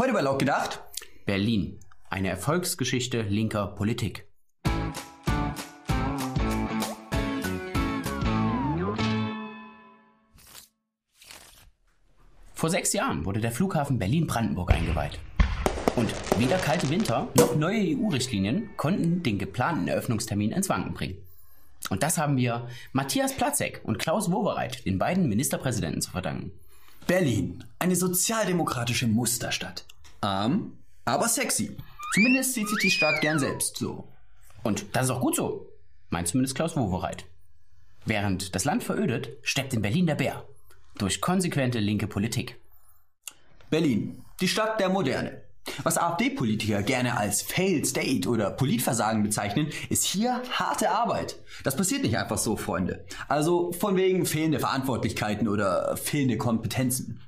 Heute bei Laut gedacht. Berlin. Eine Erfolgsgeschichte linker Politik. Vor sechs Jahren wurde der Flughafen Berlin-Brandenburg eingeweiht. Und weder kalte Winter noch neue EU-Richtlinien konnten den geplanten Eröffnungstermin ins Wanken bringen. Und das haben wir Matthias Platzek und Klaus Wowereit, den beiden Ministerpräsidenten, zu verdanken. Berlin. Eine sozialdemokratische Musterstadt. Arm, aber sexy. Zumindest sieht sich die Stadt gern selbst so. Und das ist auch gut so, meint zumindest Klaus Wowereit. Während das Land verödet, steppt in Berlin der Bär. Durch konsequente linke Politik. Berlin. Die Stadt der Moderne. Was AfD-Politiker gerne als Failed State oder Politversagen bezeichnen, ist hier harte Arbeit. Das passiert nicht einfach so, Freunde. Also von wegen fehlende Verantwortlichkeiten oder fehlende Kompetenzen.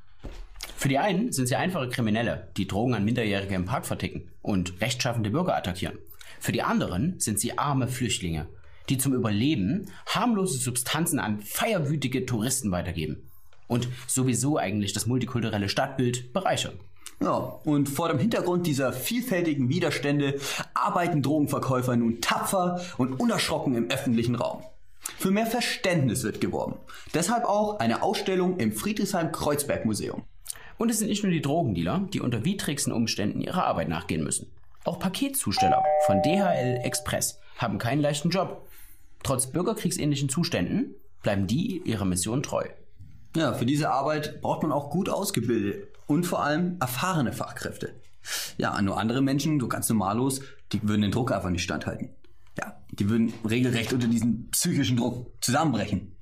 Für die einen sind sie einfache Kriminelle, die Drogen an Minderjährige im Park verticken und rechtschaffende Bürger attackieren. Für die anderen sind sie arme Flüchtlinge, die zum Überleben harmlose Substanzen an feierwütige Touristen weitergeben und sowieso eigentlich das multikulturelle Stadtbild bereichern. Ja, und vor dem Hintergrund dieser vielfältigen Widerstände arbeiten Drogenverkäufer nun tapfer und unerschrocken im öffentlichen Raum. Für mehr Verständnis wird geworben. Deshalb auch eine Ausstellung im Friedrichshain-Kreuzberg-Museum. Und es sind nicht nur die Drogendealer, die unter widrigsten Umständen ihrer Arbeit nachgehen müssen. Auch Paketzusteller von DHL Express haben keinen leichten Job. Trotz bürgerkriegsähnlichen Zuständen bleiben die ihrer Mission treu. Ja, für diese Arbeit braucht man auch gut ausgebildete und vor allem erfahrene Fachkräfte. Ja, nur andere Menschen, so ganz normallos, die würden den Druck einfach nicht standhalten. Ja, die würden regelrecht unter diesem psychischen Druck zusammenbrechen.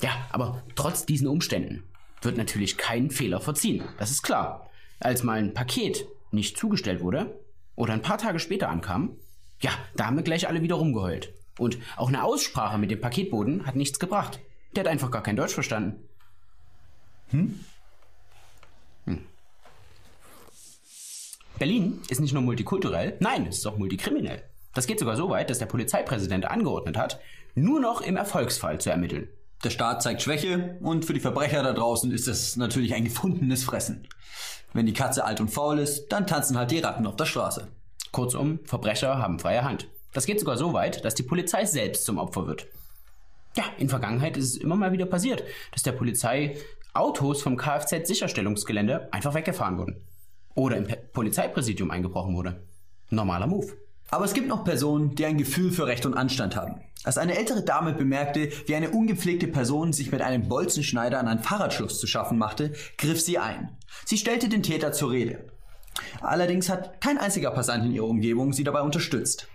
Ja, aber trotz diesen Umständen wird natürlich kein Fehler verziehen. Das ist klar. Als mal ein Paket nicht zugestellt wurde oder ein paar Tage später ankam, ja, da haben wir gleich alle wieder rumgeheult. Und auch eine Aussprache mit dem Paketboden hat nichts gebracht. Der hat einfach gar kein Deutsch verstanden. Hm? Hm. Berlin ist nicht nur multikulturell, nein, es ist auch multikriminell. Das geht sogar so weit, dass der Polizeipräsident angeordnet hat, nur noch im Erfolgsfall zu ermitteln. Der Staat zeigt Schwäche und für die Verbrecher da draußen ist das natürlich ein gefundenes Fressen. Wenn die Katze alt und faul ist, dann tanzen halt die Ratten auf der Straße. Kurzum, Verbrecher haben freie Hand. Das geht sogar so weit, dass die Polizei selbst zum Opfer wird. Ja, in Vergangenheit ist es immer mal wieder passiert, dass der Polizei Autos vom Kfz-Sicherstellungsgelände einfach weggefahren wurden. Oder im Polizeipräsidium eingebrochen wurde. Normaler Move. Aber es gibt noch Personen, die ein Gefühl für Recht und Anstand haben. Als eine ältere Dame bemerkte, wie eine ungepflegte Person sich mit einem Bolzenschneider an einen Fahrradschluss zu schaffen machte, griff sie ein. Sie stellte den Täter zur Rede. Allerdings hat kein einziger Passant in ihrer Umgebung sie dabei unterstützt.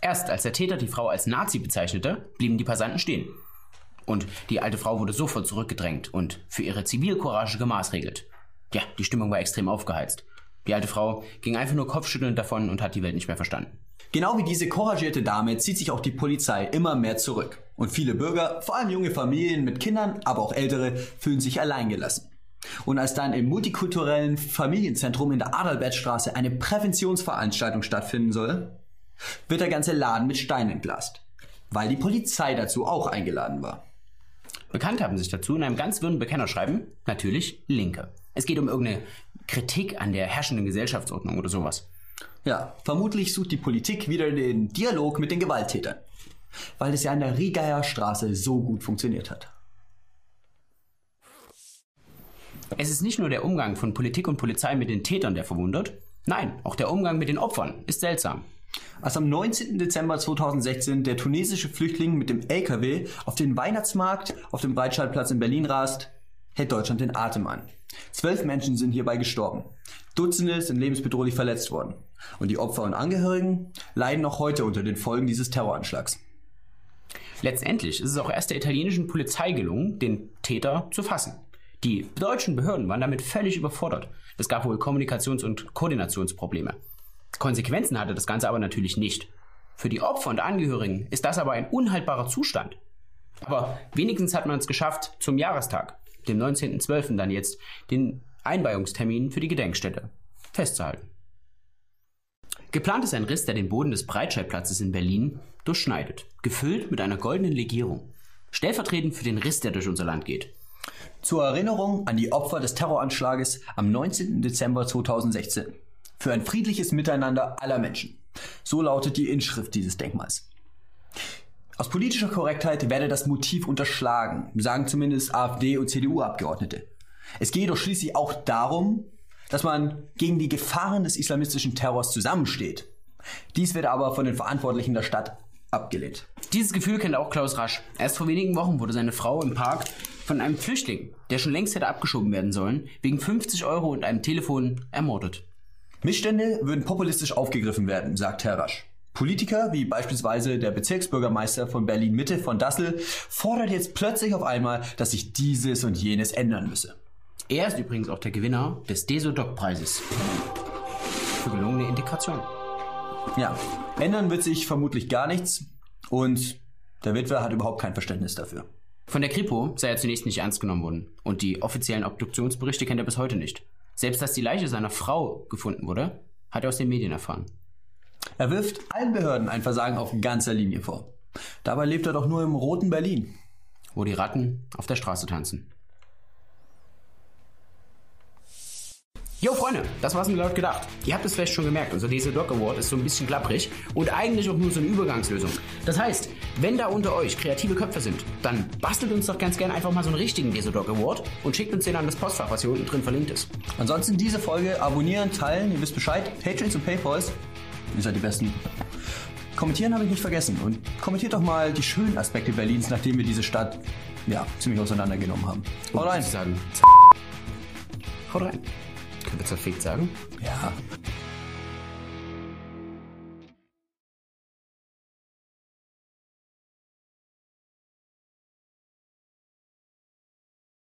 Erst als der Täter die Frau als Nazi bezeichnete, blieben die Passanten stehen. Und die alte Frau wurde sofort zurückgedrängt und für ihre Zivilcourage gemaßregelt. Ja, die Stimmung war extrem aufgeheizt. Die alte Frau ging einfach nur kopfschüttelnd davon und hat die Welt nicht mehr verstanden. Genau wie diese couragierte Dame zieht sich auch die Polizei immer mehr zurück. Und viele Bürger, vor allem junge Familien mit Kindern, aber auch ältere, fühlen sich alleingelassen. Und als dann im multikulturellen Familienzentrum in der Adalbertstraße eine Präventionsveranstaltung stattfinden soll, wird der ganze Laden mit Steinen entglast, weil die Polizei dazu auch eingeladen war. Bekannt haben sich dazu in einem ganz wirren Bekennerschreiben natürlich Linke. Es geht um irgendeine Kritik an der herrschenden Gesellschaftsordnung oder sowas. Ja, vermutlich sucht die Politik wieder den Dialog mit den Gewalttätern, weil es ja an der Rieger Straße so gut funktioniert hat. Es ist nicht nur der Umgang von Politik und Polizei mit den Tätern, der verwundert. Nein, auch der Umgang mit den Opfern ist seltsam. Als am 19. Dezember 2016 der tunesische Flüchtling mit dem LKW auf den Weihnachtsmarkt auf dem Breitscheidplatz in Berlin rast, hält Deutschland den Atem an. Zwölf Menschen sind hierbei gestorben. Dutzende sind lebensbedrohlich verletzt worden. Und die Opfer und Angehörigen leiden noch heute unter den Folgen dieses Terroranschlags. Letztendlich ist es auch erst der italienischen Polizei gelungen, den Täter zu fassen. Die deutschen Behörden waren damit völlig überfordert. Es gab wohl Kommunikations- und Koordinationsprobleme. Konsequenzen hatte das Ganze aber natürlich nicht. Für die Opfer und Angehörigen ist das aber ein unhaltbarer Zustand. Aber wenigstens hat man es geschafft, zum Jahrestag, dem 19.12. dann jetzt, den Einweihungstermin für die Gedenkstätte festzuhalten. Geplant ist ein Riss, der den Boden des Breitscheidplatzes in Berlin durchschneidet, gefüllt mit einer goldenen Legierung, stellvertretend für den Riss, der durch unser Land geht. Zur Erinnerung an die Opfer des Terroranschlages am 19. Dezember 2016. Für ein friedliches Miteinander aller Menschen. So lautet die Inschrift dieses Denkmals. Aus politischer Korrektheit werde das Motiv unterschlagen, sagen zumindest AfD und CDU-Abgeordnete. Es gehe doch schließlich auch darum, dass man gegen die Gefahren des islamistischen Terrors zusammensteht. Dies wird aber von den Verantwortlichen der Stadt abgelehnt. Dieses Gefühl kennt auch Klaus Rasch. Erst vor wenigen Wochen wurde seine Frau im Park von einem Flüchtling, der schon längst hätte abgeschoben werden sollen, wegen 50 Euro und einem Telefon ermordet. Missstände würden populistisch aufgegriffen werden, sagt Herr Rasch. Politiker, wie beispielsweise der Bezirksbürgermeister von Berlin-Mitte von Dassel, fordert jetzt plötzlich auf einmal, dass sich dieses und jenes ändern müsse. Er ist übrigens auch der Gewinner des Desodoc-Preises für gelungene Integration. Ja, ändern wird sich vermutlich gar nichts und der Witwer hat überhaupt kein Verständnis dafür. Von der Kripo sei er zunächst nicht ernst genommen worden und die offiziellen Obduktionsberichte kennt er bis heute nicht. Selbst dass die Leiche seiner Frau gefunden wurde, hat er aus den Medien erfahren. Er wirft allen Behörden ein Versagen auf ganzer Linie vor. Dabei lebt er doch nur im roten Berlin. Wo die Ratten auf der Straße tanzen. Jo Freunde, das war's mir laut gedacht. Ihr habt es vielleicht schon gemerkt, unser DC Doc Award ist so ein bisschen klapprig und eigentlich auch nur so eine Übergangslösung. Das heißt, wenn da unter euch kreative Köpfe sind, dann bastelt uns doch ganz gerne einfach mal so einen richtigen DC Doc Award und schickt uns den an das Postfach, was hier unten drin verlinkt ist. Ansonsten diese Folge abonnieren, teilen, ihr wisst Bescheid. Patreons und Paypals, ihr seid die Besten. Kommentieren habe ich nicht vergessen und kommentiert doch mal die schönen Aspekte Berlins, nachdem wir diese Stadt ja ziemlich auseinandergenommen haben. Haut rein. Sagen. Haut rein. Können wir zerfickt sagen? Ja.